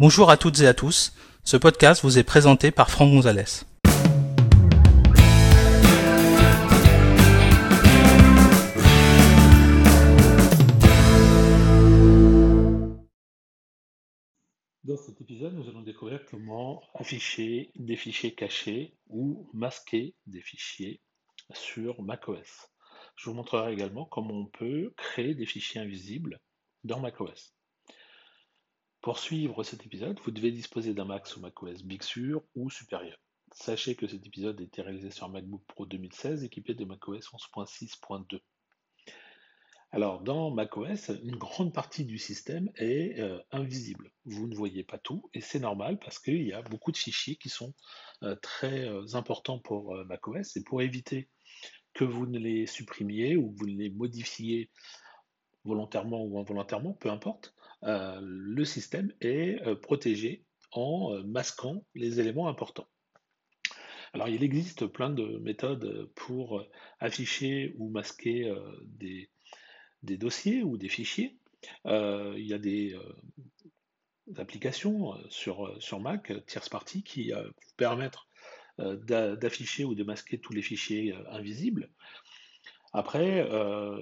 Bonjour à toutes et à tous, ce podcast vous est présenté par Franck Gonzalez. Dans cet épisode, nous allons découvrir comment afficher des fichiers cachés ou masquer des fichiers sur macOS. Je vous montrerai également comment on peut créer des fichiers invisibles dans macOS. Pour suivre cet épisode, vous devez disposer d'un Mac sous macOS Big Sur ou supérieur. Sachez que cet épisode a été réalisé sur MacBook Pro 2016 équipé de macOS 11.6.2. Alors, dans macOS, une grande partie du système est euh, invisible. Vous ne voyez pas tout, et c'est normal parce qu'il y a beaucoup de fichiers qui sont euh, très euh, importants pour macOS, et pour éviter que vous ne les supprimiez ou que vous ne les modifiez volontairement ou involontairement, peu importe, le système est protégé en masquant les éléments importants. Alors, il existe plein de méthodes pour afficher ou masquer des, dossiers ou des fichiers. Euh, il y a des, euh, applications euh, sur, Mac, tierce partie, qui permettent d'afficher ou de masquer tous les fichiers invisibles. Après,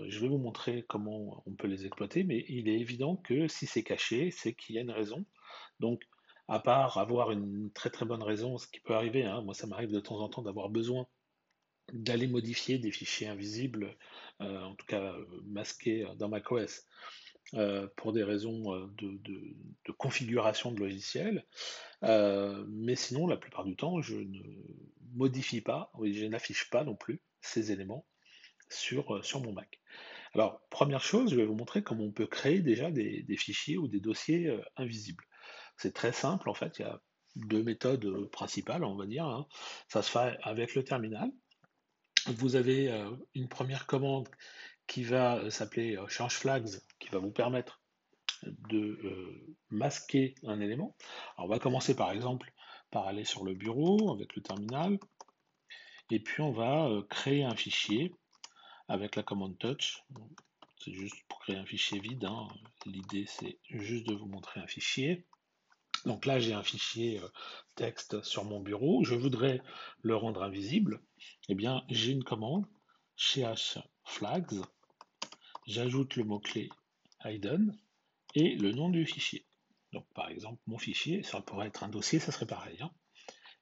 je vais vous montrer comment on peut les exploiter, mais il est évident que si c'est caché, c'est qu'il y a une raison. Donc, à part avoir une très très bonne raison, ce qui peut arriver, hein, moi ça m'arrive de temps en temps d'avoir besoin d'aller modifier des fichiers invisibles, euh, en tout cas euh, masqués dans macOS, euh, pour des raisons de, configuration de logiciel. mais sinon, la plupart du temps, je ne modifie pas, je n'affiche pas non plus ces éléments sur, sur mon Mac. Alors, première chose, je vais vous montrer comment on peut créer déjà des, fichiers ou des dossiers invisibles. C'est très simple, en fait, il y a deux méthodes principales, on va dire. Hein. Ça se fait avec le terminal, vous avez euh, une première commande qui va euh, s'appeler euh, change flags, qui va vous permettre de masquer un élément. on va commencer par exemple par aller sur le bureau avec le terminal, et puis on va créer un fichier avec la commande touch. C'est juste pour créer un fichier vide. Hein. L'idée c'est juste de vous montrer un fichier. Donc là, j'ai un fichier euh, texte sur mon bureau. Je voudrais le rendre invisible. Eh bien, j'ai une commande, ch flags. J'ajoute le mot-clé hidden et le nom du fichier. Donc, par exemple, mon fichier, ça pourrait être un dossier, ça serait pareil. Hein.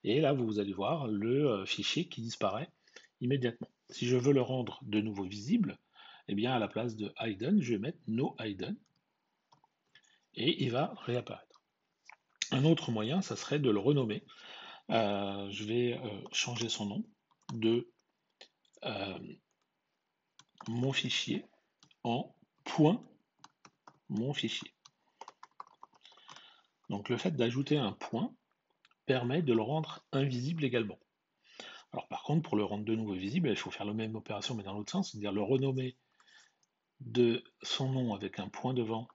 Et là, vous allez voir le euh, fichier qui disparaît immédiatement. Si je veux le rendre de nouveau visible, eh bien, à la place de hidden, je vais mettre no hidden et il va réapparaître. Un autre moyen, ça serait de le renommer. Euh, je vais euh, changer son nom de euh, mon fichier en point mon fichier. Donc le fait d'ajouter un point permet de le rendre invisible également. Alors par contre, pour le rendre de nouveau visible, il faut faire la même opération mais dans l'autre sens, c'est-à-dire le renommer de son nom avec un point devant,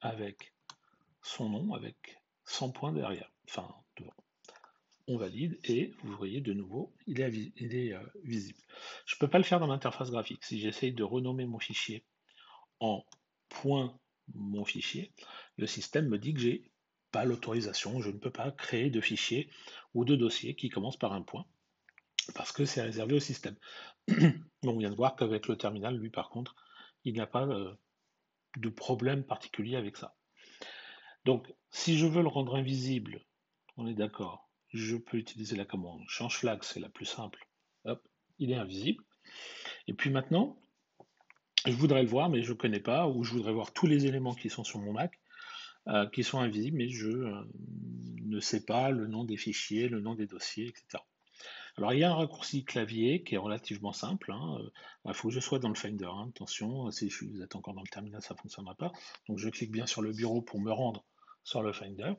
avec son nom, avec 100 points derrière, enfin devant. On valide et vous voyez de nouveau, il est, euh, visible. Je ne peux pas le faire dans l'interface graphique. Si j'essaye de renommer mon fichier en point mon fichier, le système me dit que j'ai pas l'autorisation, je ne peux pas créer de fichier ou de dossier qui commence par un point, parce que c'est réservé au système. on vient de voir qu'avec le terminal, lui par contre, il n'a pas euh, de problème particulier avec ça. Donc, si je veux le rendre invisible, on est d'accord, je peux utiliser la commande change flag, c'est la plus simple. Hop, il est invisible. Et puis maintenant, je voudrais le voir, mais je ne connais pas, ou je voudrais voir tous les éléments qui sont sur mon Mac, euh, qui sont invisibles, mais je euh, ne sais pas le nom des fichiers, le nom des dossiers, etc. Alors il y a un raccourci clavier qui est relativement simple. Hein, euh, il faut que je sois dans le Finder. Hein, attention, si vous êtes encore dans le terminal, ça ne fonctionnera pas. Donc je clique bien sur le bureau pour me rendre sur le Finder.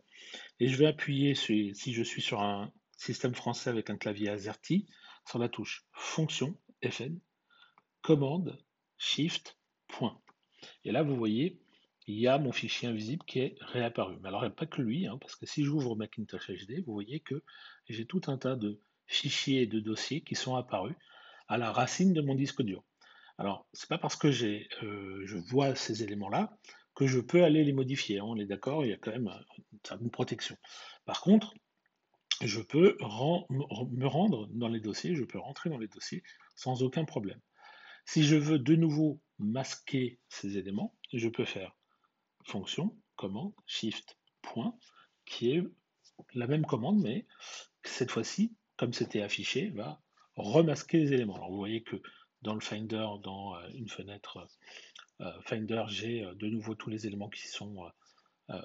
Et je vais appuyer, si je suis sur un système français avec un clavier AZERTY, sur la touche Fonction, FN, Commande, Shift, Point. Et là, vous voyez, il y a mon fichier invisible qui est réapparu. Mais alors, il n'y a pas que lui, hein, parce que si j'ouvre Macintosh HD, vous voyez que j'ai tout un tas de fichiers de dossiers qui sont apparus à la racine de mon disque dur. Alors, c'est pas parce que euh, je vois ces éléments-là que je peux aller les modifier. Hein, on est d'accord, il y a quand même une protection. Par contre, je peux me rendre dans les dossiers, je peux rentrer dans les dossiers sans aucun problème. Si je veux de nouveau masquer ces éléments, je peux faire fonction, commande, shift, point, qui est la même commande, mais cette fois-ci, comme c'était affiché, va remasquer les éléments. Alors vous voyez que dans le Finder, dans euh, une fenêtre euh, Finder, j'ai euh, de nouveau tous les éléments qui sont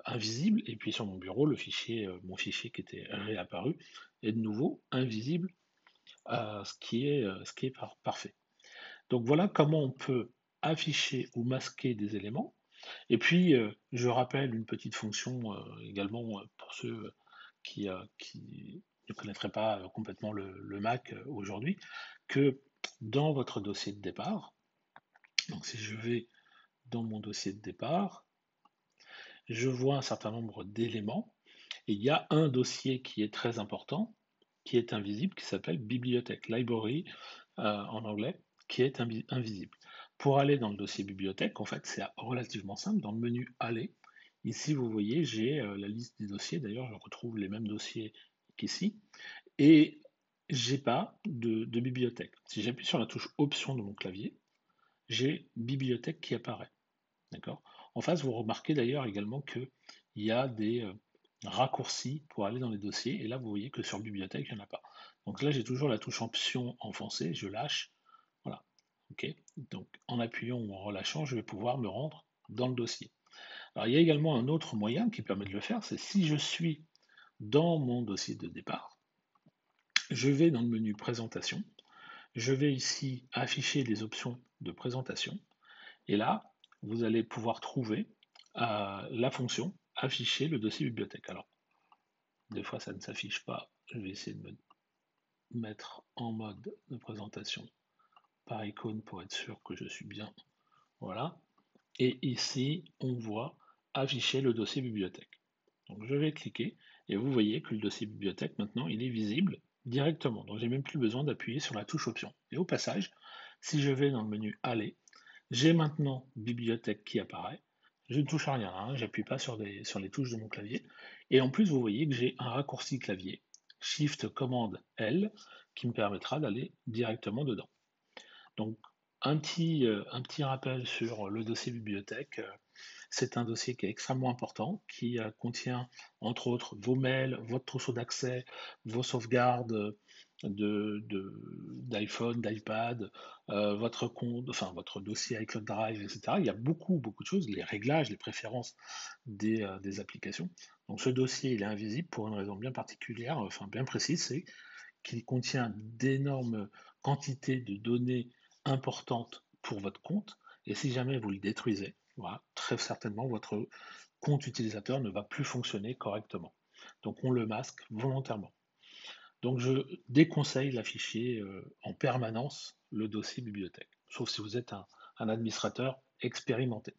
invisibles, et puis sur mon bureau, le fichier, mon fichier qui était réapparu est de nouveau invisible, ce qui est parfait. Donc voilà comment on peut afficher ou masquer des éléments. Et puis, je rappelle une petite fonction également pour ceux qui, qui ne connaîtraient pas complètement le, Mac aujourd'hui, que dans votre dossier de départ, donc si je vais dans mon dossier de départ, je vois un certain nombre d'éléments, et il y a un dossier qui est très important, qui est invisible, qui s'appelle bibliothèque, library en anglais, qui est invisible. Pour aller dans le dossier bibliothèque, en fait, c'est relativement simple. Dans le menu Aller, ici, vous voyez, j'ai la liste des dossiers. D'ailleurs, je retrouve les mêmes dossiers qu'ici. Et j'ai pas de, bibliothèque. Si j'appuie sur la touche Option de mon clavier, j'ai bibliothèque qui apparaît. D'accord? En face, vous remarquez d'ailleurs également qu'il y a des raccourcis pour aller dans les dossiers. Et là, vous voyez que sur bibliothèque, il n'y en a pas. Donc là, j'ai toujours la touche Option enfoncée. Je lâche. Voilà. OK? Donc en appuyant ou en relâchant, je vais pouvoir me rendre dans le dossier. Alors il y a également un autre moyen qui permet de le faire, c'est si je suis dans mon dossier de départ, je vais dans le menu Présentation, je vais ici afficher les options de présentation, et là, vous allez pouvoir trouver euh, la fonction afficher le dossier bibliothèque. Alors, des fois ça ne s'affiche pas, je vais essayer de me mettre en mode de présentation par icône pour être sûr que je suis bien. Voilà. Et ici, on voit afficher le dossier bibliothèque. Donc je vais cliquer et vous voyez que le dossier bibliothèque maintenant il est visible directement. Donc j'ai même plus besoin d'appuyer sur la touche option. Et au passage, si je vais dans le menu aller, j'ai maintenant bibliothèque qui apparaît. Je ne touche à rien, hein, j'appuie pas sur, sur les touches de mon clavier. Et en plus, vous voyez que j'ai un raccourci clavier, Shift Commande L, qui me permettra d'aller directement dedans. Donc un petit, euh, un petit rappel sur le dossier bibliothèque. C'est un dossier qui est extrêmement important, qui euh, contient entre autres vos mails, votre trousseau d'accès, vos sauvegardes d'iPhone, d'iPad, euh, votre compte, enfin votre dossier iCloud Drive, etc. Il y a beaucoup, beaucoup de choses, les réglages, les préférences des, des applications. Donc ce dossier, il est invisible pour une raison bien particulière, enfin bien précise, c'est qu'il contient d'énormes quantités de données importantes pour votre compte, et si jamais vous le détruisez, très certainement, votre compte utilisateur ne va plus fonctionner correctement. Donc on le masque volontairement. Donc je déconseille d'afficher euh, en permanence le dossier bibliothèque, sauf si vous êtes un, administrateur expérimenté.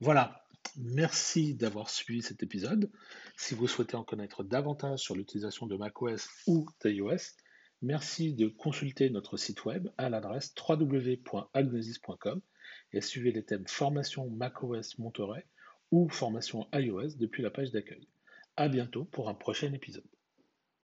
Voilà, merci d'avoir suivi cet épisode. Si vous souhaitez en connaître davantage sur l'utilisation de macOS ou d'iOS, merci de consulter notre site web à l'adresse www.agnosis.com et suivez les thèmes formation macOS Monterey ou formation iOS depuis la page d'accueil. À bientôt pour un prochain épisode.